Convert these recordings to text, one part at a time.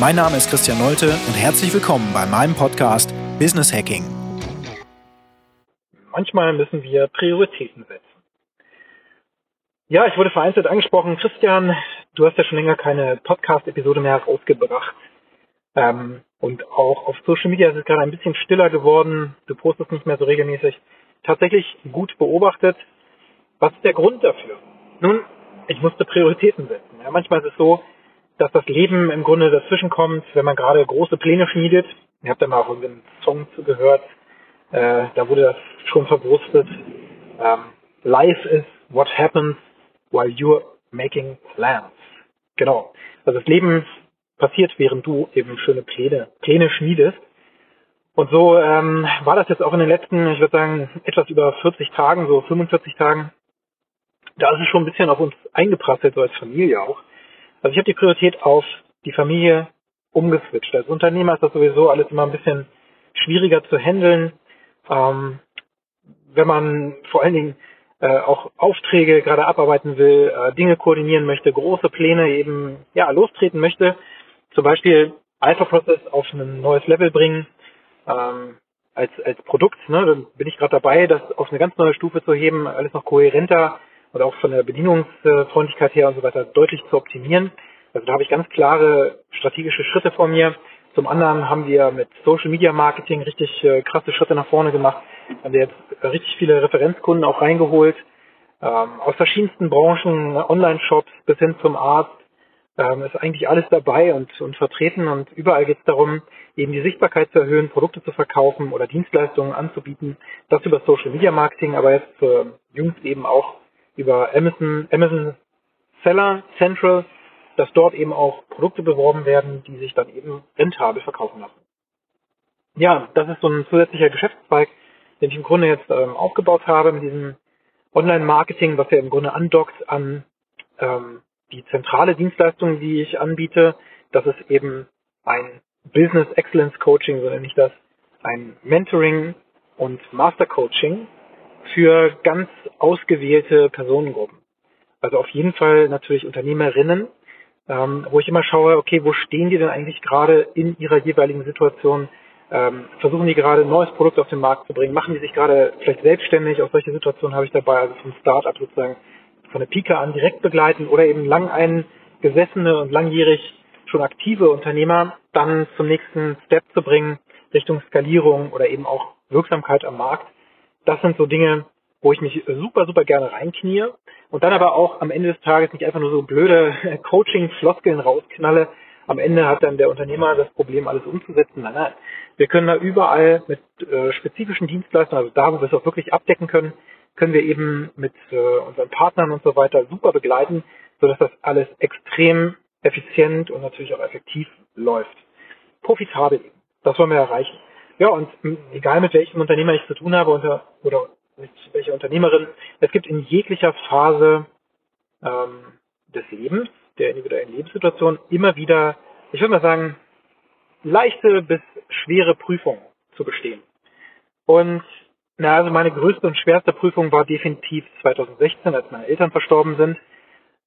Mein Name ist Christian Nolte und herzlich willkommen bei meinem Podcast Business Hacking. Manchmal müssen wir Prioritäten setzen. Ja, ich wurde vereinzelt angesprochen. Christian, du hast ja schon länger keine Podcast-Episode mehr rausgebracht. Ähm, und auch auf Social Media ist es gerade ein bisschen stiller geworden. Du postest nicht mehr so regelmäßig. Tatsächlich gut beobachtet. Was ist der Grund dafür? Nun, ich musste Prioritäten setzen. Ja, manchmal ist es so, dass das Leben im Grunde dazwischen kommt, wenn man gerade große Pläne schmiedet. Ihr habt ja mal auch einen Song zugehört. Äh, da wurde das schon verbrustet. Ähm, Life is what happens while you're making plans. Genau. Also das Leben passiert, während du eben schöne Pläne, Pläne schmiedest. Und so ähm, war das jetzt auch in den letzten, ich würde sagen, etwas über 40 Tagen, so 45 Tagen. Da ist es schon ein bisschen auf uns eingeprasselt, so als Familie auch. Also ich habe die Priorität auf die Familie umgeswitcht. Als Unternehmer ist das sowieso alles immer ein bisschen schwieriger zu handeln. Ähm, wenn man vor allen Dingen äh, auch Aufträge gerade abarbeiten will, äh, Dinge koordinieren möchte, große Pläne eben ja lostreten möchte, zum Beispiel Alpha Process auf ein neues Level bringen ähm, als als Produkt. Ne, dann bin ich gerade dabei, das auf eine ganz neue Stufe zu heben, alles noch kohärenter und auch von der Bedienungsfreundlichkeit her und so weiter deutlich zu optimieren. Also da habe ich ganz klare strategische Schritte vor mir. Zum anderen haben wir mit Social Media Marketing richtig äh, krasse Schritte nach vorne gemacht. Haben wir jetzt richtig viele Referenzkunden auch reingeholt. Ähm, aus verschiedensten Branchen, Online-Shops bis hin zum Arzt, ähm, ist eigentlich alles dabei und, und vertreten und überall geht es darum, eben die Sichtbarkeit zu erhöhen, Produkte zu verkaufen oder Dienstleistungen anzubieten. Das über Social Media Marketing, aber jetzt äh, jüngst eben auch über Amazon, Amazon Seller Central, dass dort eben auch Produkte beworben werden, die sich dann eben rentabel verkaufen lassen. Ja, das ist so ein zusätzlicher Geschäftszweig, den ich im Grunde jetzt ähm, aufgebaut habe mit diesem Online-Marketing, was ja im Grunde andockt an ähm, die zentrale Dienstleistung, die ich anbiete. Das ist eben ein Business Excellence Coaching, so nenne ich das, ein Mentoring und Master Coaching für ganz ausgewählte Personengruppen. Also auf jeden Fall natürlich Unternehmerinnen, ähm, wo ich immer schaue, okay, wo stehen die denn eigentlich gerade in ihrer jeweiligen Situation? Ähm, versuchen die gerade ein neues Produkt auf den Markt zu bringen? Machen die sich gerade vielleicht selbstständig? Auch solche Situationen habe ich dabei, also vom Start-up sozusagen von der Pika an direkt begleiten oder eben lang eingesessene und langjährig schon aktive Unternehmer dann zum nächsten Step zu bringen Richtung Skalierung oder eben auch Wirksamkeit am Markt das sind so Dinge, wo ich mich super, super gerne reinknie und dann aber auch am Ende des Tages nicht einfach nur so blöde Coaching-Floskeln rausknalle. Am Ende hat dann der Unternehmer das Problem, alles umzusetzen. Nein, nein. Wir können da überall mit äh, spezifischen Dienstleistungen, also da, wo wir es auch wirklich abdecken können, können wir eben mit äh, unseren Partnern und so weiter super begleiten, sodass das alles extrem effizient und natürlich auch effektiv läuft. Profitabel eben. Das wollen wir erreichen. Ja, und egal mit welchem Unternehmer ich zu tun habe oder, oder mit welcher Unternehmerin, es gibt in jeglicher Phase ähm, des Lebens, der individuellen Lebenssituation, immer wieder, ich würde mal sagen, leichte bis schwere Prüfungen zu bestehen. Und na, also meine größte und schwerste Prüfung war definitiv 2016, als meine Eltern verstorben sind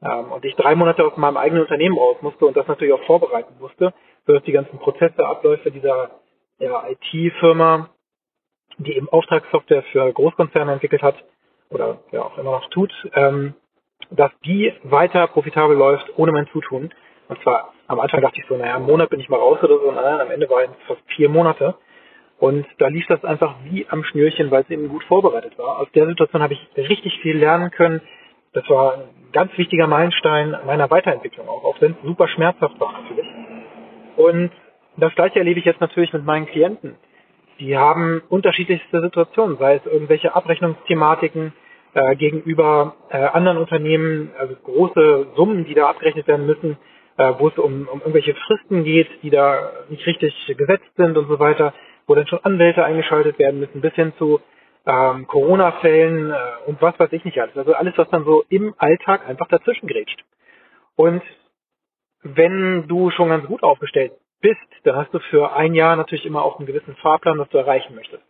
ähm, und ich drei Monate aus meinem eigenen Unternehmen raus musste und das natürlich auch vorbereiten musste, sodass die ganzen Prozesse, Abläufe dieser ja, IT-Firma, die eben Auftragssoftware für Großkonzerne entwickelt hat oder ja auch immer noch tut, ähm, dass die weiter profitabel läuft ohne mein Zutun. Und zwar am Anfang dachte ich so, naja, einen Monat bin ich mal raus oder so, nein, am Ende waren es fast vier Monate. Und da lief das einfach wie am Schnürchen, weil es eben gut vorbereitet war. Aus der Situation habe ich richtig viel lernen können. Das war ein ganz wichtiger Meilenstein meiner Weiterentwicklung auch, auch wenn es super schmerzhaft war natürlich. Und das gleiche erlebe ich jetzt natürlich mit meinen Klienten. Die haben unterschiedlichste Situationen, sei es irgendwelche Abrechnungsthematiken äh, gegenüber äh, anderen Unternehmen, also große Summen, die da abgerechnet werden müssen, äh, wo es um, um irgendwelche Fristen geht, die da nicht richtig gesetzt sind und so weiter, wo dann schon Anwälte eingeschaltet werden müssen, bis hin zu ähm, Corona-Fällen äh, und was weiß ich nicht alles. Also alles, was dann so im Alltag einfach dazwischen grätscht. Und wenn du schon ganz gut aufgestellt bist, dann hast du für ein Jahr natürlich immer auch einen gewissen Fahrplan, was du erreichen möchtest.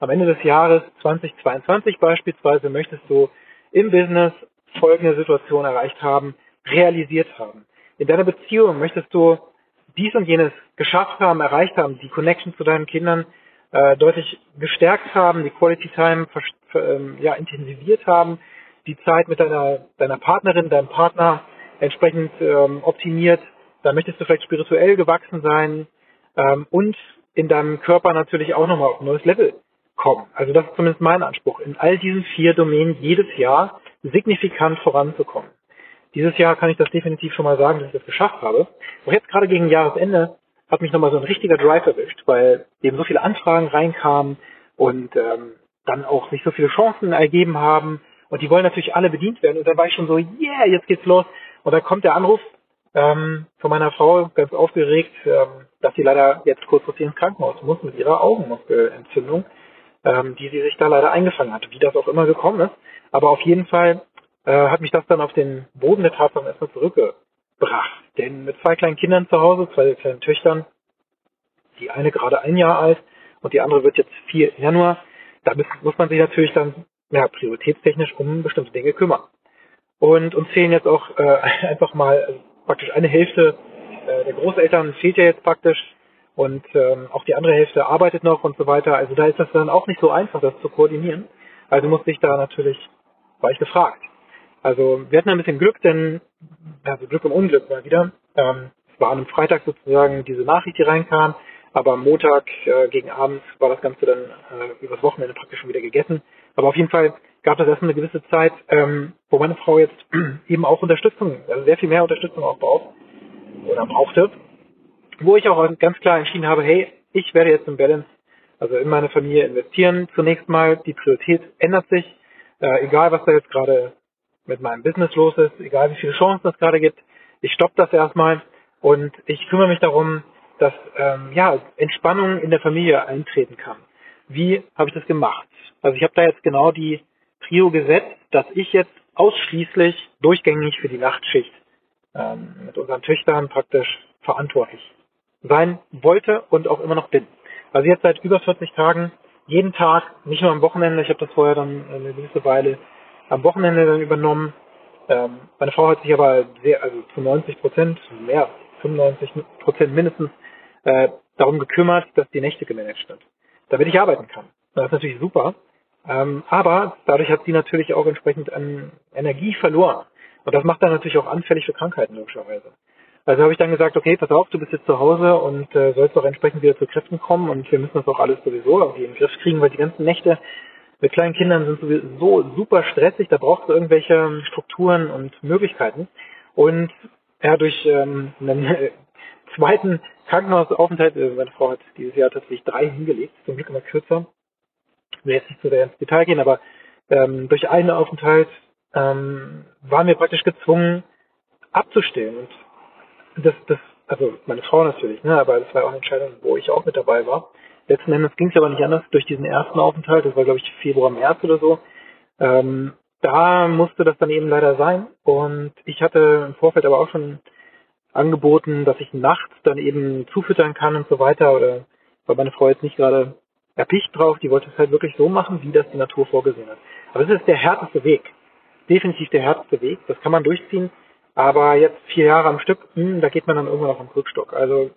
Am Ende des Jahres 2022 beispielsweise möchtest du im Business folgende Situation erreicht haben, realisiert haben. In deiner Beziehung möchtest du dies und jenes geschafft haben, erreicht haben, die Connection zu deinen Kindern äh, deutlich gestärkt haben, die Quality Time ähm, ja, intensiviert haben, die Zeit mit deiner, deiner Partnerin, deinem Partner entsprechend ähm, optimiert. Da möchtest du vielleicht spirituell gewachsen sein ähm, und in deinem Körper natürlich auch nochmal auf ein neues Level kommen. Also das ist zumindest mein Anspruch, in all diesen vier Domänen jedes Jahr signifikant voranzukommen. Dieses Jahr kann ich das definitiv schon mal sagen, dass ich das geschafft habe. Auch jetzt gerade gegen Jahresende hat mich nochmal so ein richtiger Drive erwischt, weil eben so viele Anfragen reinkamen und ähm, dann auch sich so viele Chancen ergeben haben und die wollen natürlich alle bedient werden. Und dann war ich schon so, yeah, jetzt geht's los. Und dann kommt der Anruf ähm, von meiner Frau, ganz aufgeregt, ähm, dass sie leider jetzt kurzfristig ins Krankenhaus muss mit ihrer Augenmuskelentzündung, ähm, die sie sich da leider eingefangen hat, wie das auch immer gekommen ist. Aber auf jeden Fall äh, hat mich das dann auf den Boden der Tatsachen erstmal zurückge brach. Denn mit zwei kleinen Kindern zu Hause, zwei kleinen Töchtern, die eine gerade ein Jahr alt und die andere wird jetzt vier Januar, da muss man sich natürlich dann ja, prioritätstechnisch um bestimmte Dinge kümmern. Und uns fehlen jetzt auch äh, einfach mal praktisch eine Hälfte äh, der Großeltern fehlt ja jetzt praktisch und ähm, auch die andere Hälfte arbeitet noch und so weiter. Also da ist das dann auch nicht so einfach, das zu koordinieren. Also musste ich da natürlich, war ich gefragt. Also wir hatten ein bisschen Glück, denn also Glück im Unglück mal wieder. Ähm, es war an einem Freitag sozusagen diese Nachricht, die reinkam, aber am Montag äh, gegen Abend war das Ganze dann äh, übers Wochenende praktisch schon wieder gegessen. Aber auf jeden Fall gab es erstmal eine gewisse Zeit, ähm, wo meine Frau jetzt eben auch Unterstützung, also sehr viel mehr Unterstützung auch braucht oder brauchte, wo ich auch ganz klar entschieden habe, hey, ich werde jetzt im Balance, also in meine Familie investieren. Zunächst mal, die Priorität ändert sich, äh, egal was da jetzt gerade mit meinem Business los ist, egal wie viele Chancen es gerade gibt. Ich stoppe das erstmal und ich kümmere mich darum, dass ähm, ja, Entspannung in der Familie eintreten kann. Wie habe ich das gemacht? Also ich habe da jetzt genau die Trio gesetzt, dass ich jetzt ausschließlich durchgängig für die Nachtschicht ähm, mit unseren Töchtern praktisch verantwortlich sein wollte und auch immer noch bin. Also jetzt seit über 40 Tagen, jeden Tag, nicht nur am Wochenende, ich habe das vorher dann eine gewisse Weile am Wochenende dann übernommen. Ähm, meine Frau hat sich aber sehr, also zu 90 Prozent, mehr, 95 Prozent mindestens, äh, darum gekümmert, dass die Nächte gemanagt sind, damit ich arbeiten kann. Das ist natürlich super. Ähm, aber dadurch hat sie natürlich auch entsprechend an Energie verloren. Und das macht dann natürlich auch anfällig für Krankheiten, logischerweise. Also habe ich dann gesagt, okay, pass auf, du bist jetzt zu Hause und äh, sollst auch entsprechend wieder zu Kräften kommen und wir müssen das auch alles sowieso irgendwie in den Griff kriegen, weil die ganzen Nächte mit kleinen Kindern sind sowieso super stressig, da braucht es irgendwelche Strukturen und Möglichkeiten. Und ja, durch ähm, einen zweiten Krankenhausaufenthalt, äh, meine Frau hat dieses Jahr tatsächlich drei hingelegt, zum Glück immer kürzer, ich will jetzt nicht zu sehr ins Detail gehen, aber ähm, durch einen Aufenthalt ähm, waren wir praktisch gezwungen abzustellen. Und das, das, also meine Frau natürlich, ne, aber das war auch eine Entscheidung, wo ich auch mit dabei war. Letzten Endes ging es aber nicht anders durch diesen ersten Aufenthalt, das war glaube ich Februar, März oder so. Ähm, da musste das dann eben leider sein. Und ich hatte im Vorfeld aber auch schon angeboten, dass ich nachts dann eben zufüttern kann und so weiter. Oder weil meine Frau jetzt nicht gerade erpicht drauf, die wollte es halt wirklich so machen, wie das die Natur vorgesehen hat. Aber es ist der härteste Weg. Definitiv der härteste Weg. Das kann man durchziehen. Aber jetzt vier Jahre am Stück, mh, hm, da geht man dann irgendwann auf den Rückstock. Also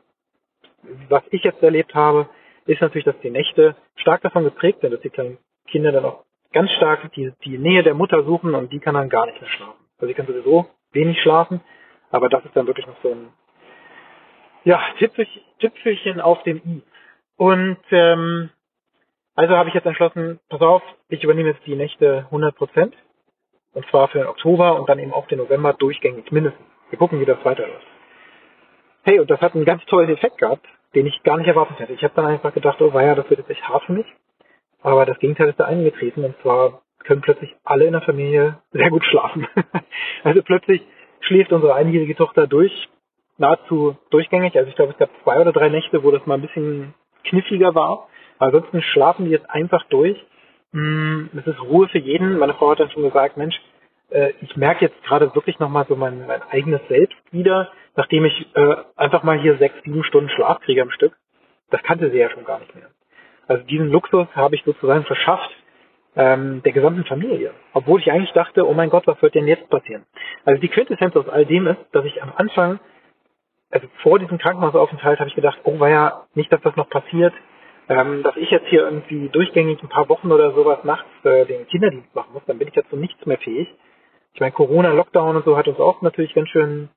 was ich jetzt erlebt habe, ist natürlich, dass die Nächte stark davon geprägt sind, dass die kleinen Kinder dann auch ganz stark die, die Nähe der Mutter suchen und die kann dann gar nicht mehr schlafen. Also sie kann sowieso wenig schlafen, aber das ist dann wirklich noch so ein ja, Tüpfelchen auf dem i. Und ähm, also habe ich jetzt entschlossen, pass auf, ich übernehme jetzt die Nächte 100 Prozent. Und zwar für den Oktober und dann eben auch den November durchgängig mindestens. Wir gucken, wie das weiterläuft. Hey, und das hat einen ganz tollen Effekt gehabt den ich gar nicht erwartet hätte. Ich habe dann einfach gedacht, oh ja, das wird jetzt echt hart für mich. Aber das Gegenteil ist da eingetreten und zwar können plötzlich alle in der Familie sehr gut schlafen. also plötzlich schläft unsere einjährige Tochter durch, nahezu durchgängig. Also ich glaube, es gab zwei oder drei Nächte, wo das mal ein bisschen kniffliger war. Ansonsten schlafen die jetzt einfach durch. Mm, es ist Ruhe für jeden. Meine Frau hat dann schon gesagt, Mensch, äh, ich merke jetzt gerade wirklich nochmal so mein, mein eigenes Selbst wieder, nachdem ich äh, einfach mal hier sechs, sieben Stunden Schlaf kriege am Stück. Das kannte sie ja schon gar nicht mehr. Also diesen Luxus habe ich sozusagen verschafft ähm, der gesamten Familie. Obwohl ich eigentlich dachte, oh mein Gott, was wird denn jetzt passieren? Also die Quintessenz aus all dem ist, dass ich am Anfang, also vor diesem Krankenhausaufenthalt, habe ich gedacht, oh war ja nicht, dass das noch passiert, ähm, dass ich jetzt hier irgendwie durchgängig ein paar Wochen oder sowas nachts äh, den Kinderdienst machen muss, dann bin ich dazu nichts mehr fähig. Ich meine, Corona, Lockdown und so hat uns auch natürlich ganz schön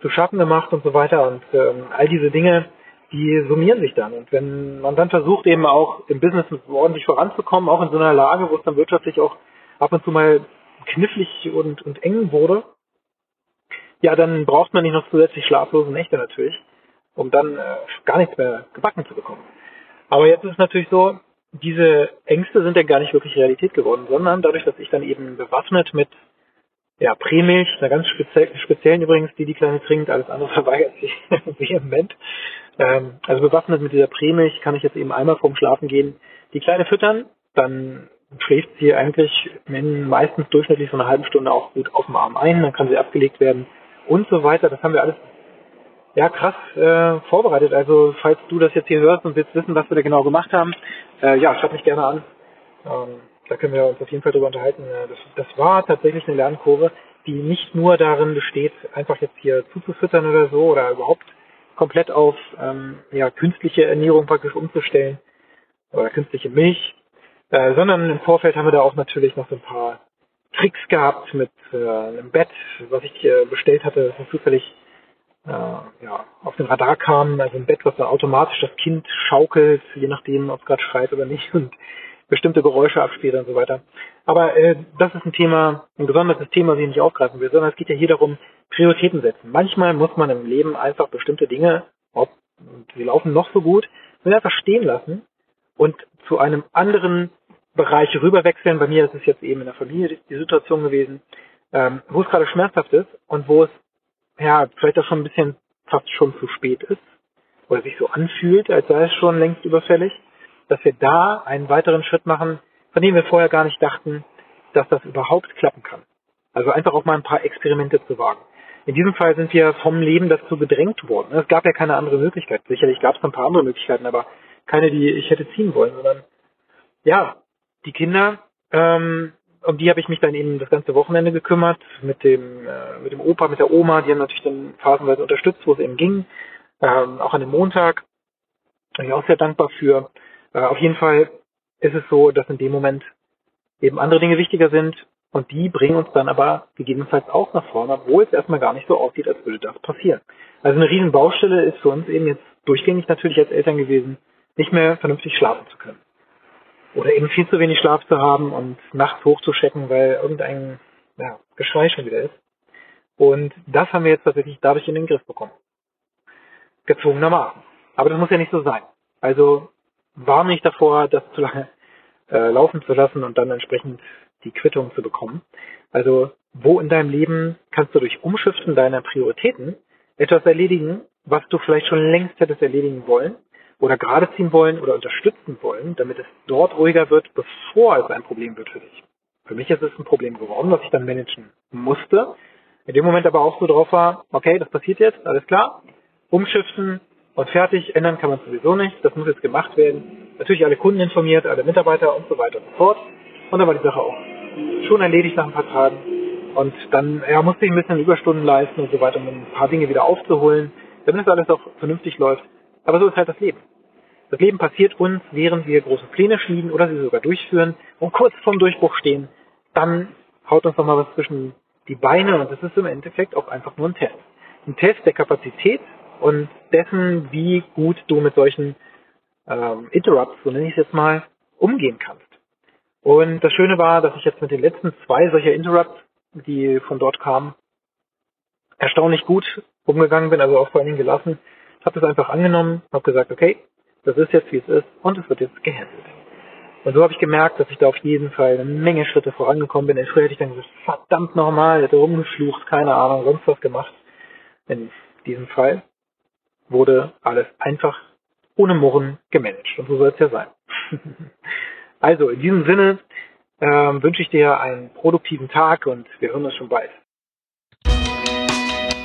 zu schaffen gemacht und so weiter und ähm, all diese Dinge, die summieren sich dann. Und wenn man dann versucht, eben auch im Business ordentlich voranzukommen, auch in so einer Lage, wo es dann wirtschaftlich auch ab und zu mal knifflig und, und eng wurde, ja, dann braucht man nicht noch zusätzlich schlaflose Nächte natürlich, um dann äh, gar nichts mehr gebacken zu bekommen. Aber jetzt ist es natürlich so, diese Ängste sind ja gar nicht wirklich Realität geworden, sondern dadurch, dass ich dann eben bewaffnet mit ja, Prämilch, einer ganz spezie speziellen übrigens, die die Kleine trinkt, alles andere verweigert sich vehement. Ähm, also bewaffnet mit dieser Prämilch kann ich jetzt eben einmal vorm Schlafen gehen, die Kleine füttern, dann schläft sie eigentlich meistens durchschnittlich so eine halbe Stunde auch gut auf dem Arm ein, dann kann sie abgelegt werden und so weiter. Das haben wir alles ja krass äh, vorbereitet. Also falls du das jetzt hier hörst und willst wissen, was wir da genau gemacht haben, äh, ja, schreib mich gerne an. Ähm, da können wir uns auf jeden Fall drüber unterhalten. Äh, das, das war tatsächlich eine Lernkurve, die nicht nur darin besteht, einfach jetzt hier zuzufüttern oder so oder überhaupt komplett auf ähm, ja, künstliche Ernährung praktisch umzustellen oder künstliche Milch, äh, sondern im Vorfeld haben wir da auch natürlich noch so ein paar Tricks gehabt mit äh, einem Bett, was ich äh, bestellt hatte, das zufällig äh, ja, auf den Radar kam, also ein Bett, was dann automatisch das Kind schaukelt, je nachdem, ob es gerade schreit oder nicht und bestimmte Geräusche abspielt und so weiter. Aber äh, das ist ein Thema, ein besonderes Thema, das ich nicht aufgreifen will, sondern es geht ja hier darum, Prioritäten setzen. Manchmal muss man im Leben einfach bestimmte Dinge, ob sie laufen noch so gut, einfach stehen lassen und zu einem anderen Bereich rüberwechseln. Bei mir ist es jetzt eben in der Familie die Situation gewesen, ähm, wo es gerade schmerzhaft ist und wo es ja vielleicht auch schon ein bisschen fast schon zu spät ist oder sich so anfühlt, als sei es schon längst überfällig dass wir da einen weiteren Schritt machen, von dem wir vorher gar nicht dachten, dass das überhaupt klappen kann. Also einfach auch mal ein paar Experimente zu wagen. In diesem Fall sind wir vom Leben dazu gedrängt worden. Es gab ja keine andere Möglichkeit. Sicherlich gab es ein paar andere Möglichkeiten, aber keine, die ich hätte ziehen wollen, sondern ja, die Kinder, ähm, um die habe ich mich dann eben das ganze Wochenende gekümmert, mit dem, äh, mit dem Opa, mit der Oma, die haben natürlich dann phasenweise unterstützt, wo es eben ging. Ähm, auch an dem Montag bin ich auch sehr dankbar für. Äh, auf jeden Fall ist es so, dass in dem Moment eben andere Dinge wichtiger sind und die bringen uns dann aber gegebenenfalls auch nach vorne, obwohl es erstmal gar nicht so aussieht, als würde das passieren. Also eine riesen Baustelle ist für uns eben jetzt durchgängig natürlich als Eltern gewesen, nicht mehr vernünftig schlafen zu können. Oder eben viel zu wenig Schlaf zu haben und nachts hochzuschecken, weil irgendein ja, Geschrei schon wieder ist. Und das haben wir jetzt tatsächlich dadurch in den Griff bekommen. Gezwungenermaßen. Aber das muss ja nicht so sein. Also warne ich davor, das zu lange äh, laufen zu lassen und dann entsprechend die Quittung zu bekommen. Also wo in deinem Leben kannst du durch Umschiften deiner Prioritäten etwas erledigen, was du vielleicht schon längst hättest erledigen wollen oder gerade ziehen wollen oder unterstützen wollen, damit es dort ruhiger wird, bevor es ein Problem wird für dich. Für mich ist es ein Problem geworden, was ich dann managen musste. In dem Moment aber auch so drauf war, okay, das passiert jetzt, alles klar, umschiften, und fertig. Ändern kann man sowieso nicht. Das muss jetzt gemacht werden. Natürlich alle Kunden informiert, alle Mitarbeiter und so weiter und so fort. Und dann war die Sache auch schon erledigt nach ein paar Tagen. Und dann ja, musste ich ein bisschen Überstunden leisten und so weiter, um ein paar Dinge wieder aufzuholen, damit das alles auch vernünftig läuft. Aber so ist halt das Leben. Das Leben passiert uns, während wir große Pläne schmieden oder sie sogar durchführen und kurz vorm Durchbruch stehen. Dann haut uns nochmal was zwischen die Beine und das ist im Endeffekt auch einfach nur ein Test. Ein Test der Kapazität und dessen, wie gut du mit solchen ähm, Interrupts, so nenne ich es jetzt mal, umgehen kannst. Und das Schöne war, dass ich jetzt mit den letzten zwei solcher Interrupts, die von dort kamen, erstaunlich gut umgegangen bin, also auch vor allen Dingen gelassen. Habe das einfach angenommen, habe gesagt, okay, das ist jetzt wie es ist und es wird jetzt gehandelt. Und so habe ich gemerkt, dass ich da auf jeden Fall eine Menge Schritte vorangekommen bin. Früher hätte ich dann gesagt, verdammt nochmal, hätte rumgeflucht, keine Ahnung, sonst was gemacht. In diesem Fall. wurde alles einfach ohne Murren gemanagt. Und so soll es ja sein. also in diesem Sinne ähm, wünsche ich dir einen produktiven Tag und wir hören uns schon bald.